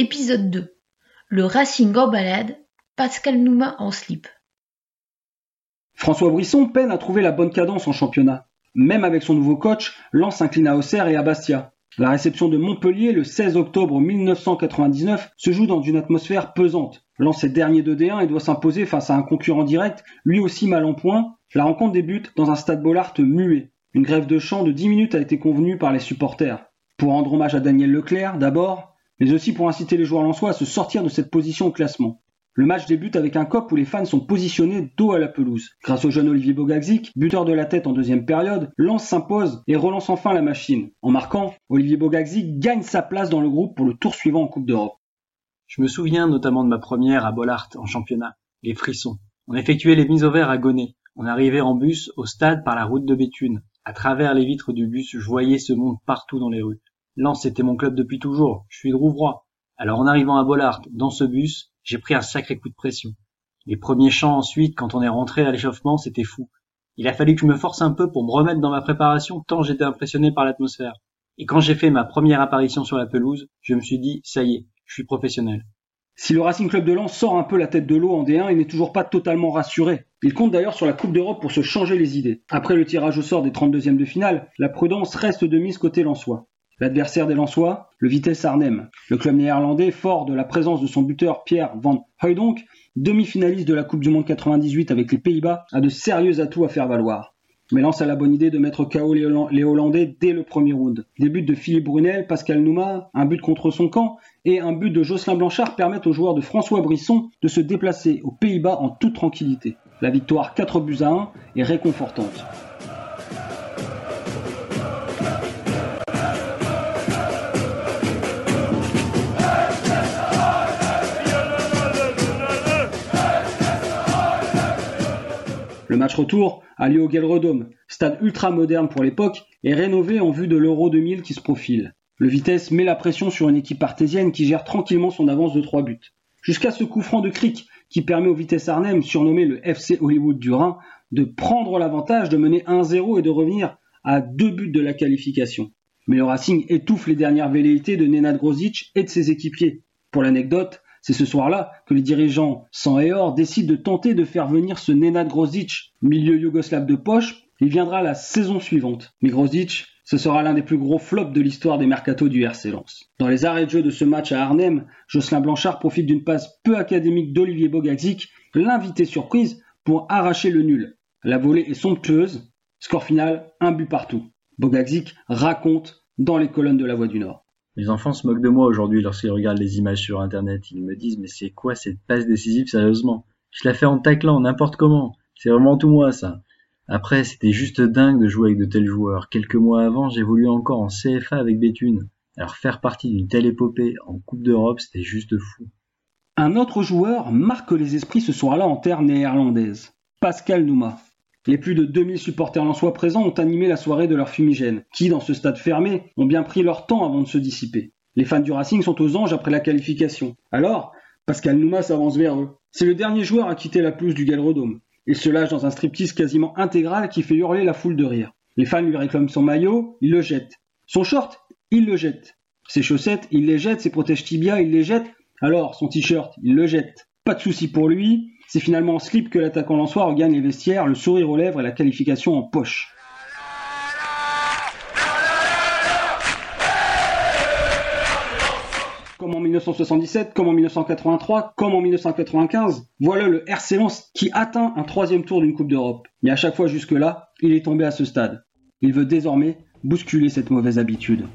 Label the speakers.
Speaker 1: Épisode 2. Le Racing en balade, Pascal Nouma en slip.
Speaker 2: François Brisson peine à trouver la bonne cadence en championnat. Même avec son nouveau coach, Lens s'incline à Auxerre et à Bastia. La réception de Montpellier le 16 octobre 1999 se joue dans une atmosphère pesante. Lens est dernier de D1 et doit s'imposer face à un concurrent direct, lui aussi mal en point. La rencontre débute dans un stade Bollard muet. Une grève de chant de 10 minutes a été convenue par les supporters. Pour rendre hommage à Daniel Leclerc, d'abord, mais aussi pour inciter les joueurs lensois à se sortir de cette position au classement. Le match débute avec un cop où les fans sont positionnés dos à la pelouse. Grâce au jeune Olivier Bogagzik, buteur de la tête en deuxième période, Lens s'impose et relance enfin la machine. En marquant, Olivier Bogagzik gagne sa place dans le groupe pour le tour suivant en Coupe d'Europe.
Speaker 3: Je me souviens notamment de ma première à Bollard en championnat. Les frissons. On effectuait les mises au vert à Gonnet. On arrivait en bus au stade par la route de Béthune. À travers les vitres du bus, je voyais ce monde partout dans les rues. Lens c'était mon club depuis toujours, je suis de Rouvroy. Alors en arrivant à Bollard, dans ce bus, j'ai pris un sacré coup de pression. Les premiers chants ensuite, quand on est rentré à l'échauffement, c'était fou. Il a fallu que je me force un peu pour me remettre dans ma préparation tant j'étais impressionné par l'atmosphère. Et quand j'ai fait ma première apparition sur la pelouse, je me suis dit, ça y est, je suis professionnel.
Speaker 2: Si le Racing Club de Lens sort un peu la tête de l'eau en D1, il n'est toujours pas totalement rassuré. Il compte d'ailleurs sur la Coupe d'Europe pour se changer les idées. Après le tirage au sort des 32e de finale, la prudence reste de mise côté lensois. L'adversaire des Lensois, le Vitesse Arnhem. Le club néerlandais, fort de la présence de son buteur Pierre van Hooydonk, demi-finaliste de la Coupe du Monde 98 avec les Pays-Bas, a de sérieux atouts à faire valoir. Mais lance a la bonne idée de mettre KO les Hollandais dès le premier round. Des buts de Philippe Brunel, Pascal Nouma, un but contre son camp et un but de Jocelyn Blanchard permettent aux joueurs de François Brisson de se déplacer aux Pays-Bas en toute tranquillité. La victoire 4 buts à 1 est réconfortante. Le match retour a lieu au Gelredome, stade ultra moderne pour l'époque et rénové en vue de l'Euro 2000 qui se profile. Le Vitesse met la pression sur une équipe artésienne qui gère tranquillement son avance de 3 buts. Jusqu'à ce coup franc de Cric qui permet au Vitesse Arnhem, surnommé le FC Hollywood du Rhin, de prendre l'avantage, de mener 1-0 et de revenir à deux buts de la qualification. Mais le Racing étouffe les dernières velléités de Nenad Grozic et de ses équipiers. Pour l'anecdote, c'est ce soir-là que les dirigeants sans et décident de tenter de faire venir ce Nenad Grozic, milieu yougoslave de poche. Il viendra la saison suivante. Mais Grozic, ce sera l'un des plus gros flops de l'histoire des mercatos du RC Lens. Dans les arrêts de jeu de ce match à Arnhem, Jocelyn Blanchard profite d'une passe peu académique d'Olivier Bogagzik, l'invité surprise, pour arracher le nul. La volée est somptueuse. Score final, un but partout. Bogagzik raconte dans les colonnes de la Voix du Nord.
Speaker 4: Les enfants se moquent de moi aujourd'hui lorsqu'ils regardent les images sur internet. Ils me disent mais c'est quoi cette passe décisive sérieusement? Je la fais en taclant n'importe comment. C'est vraiment tout moi ça. Après c'était juste dingue de jouer avec de tels joueurs. Quelques mois avant j'évoluais encore en CFA avec Béthune. Alors faire partie d'une telle épopée en Coupe d'Europe c'était juste fou.
Speaker 2: Un autre joueur marque les esprits ce soir-là en terre néerlandaise. Pascal Nouma. Les plus de 2000 supporters lensois présents ont animé la soirée de leur fumigène, qui, dans ce stade fermé, ont bien pris leur temps avant de se dissiper? Les fans du Racing sont aux anges après la qualification. Alors, Pascal Nouma s'avance vers eux. C'est le dernier joueur à quitter la pelouse du Galrodome. Il se lâche dans un striptease quasiment intégral qui fait hurler la foule de rire. Les fans lui réclament son maillot, il le jette. Son short, il le jette. Ses chaussettes, il les jette. Ses protèges tibia, il les jette. Alors, son t-shirt, il le jette. Pas de souci pour lui. C'est finalement en slip que l'attaquant Lançois regagne les vestiaires, le sourire aux lèvres et la qualification en poche. Comme en 1977, comme en 1983, comme en 1995, voilà le RC Lens qui atteint un troisième tour d'une Coupe d'Europe. Mais à chaque fois jusque-là, il est tombé à ce stade. Il veut désormais bousculer cette mauvaise habitude.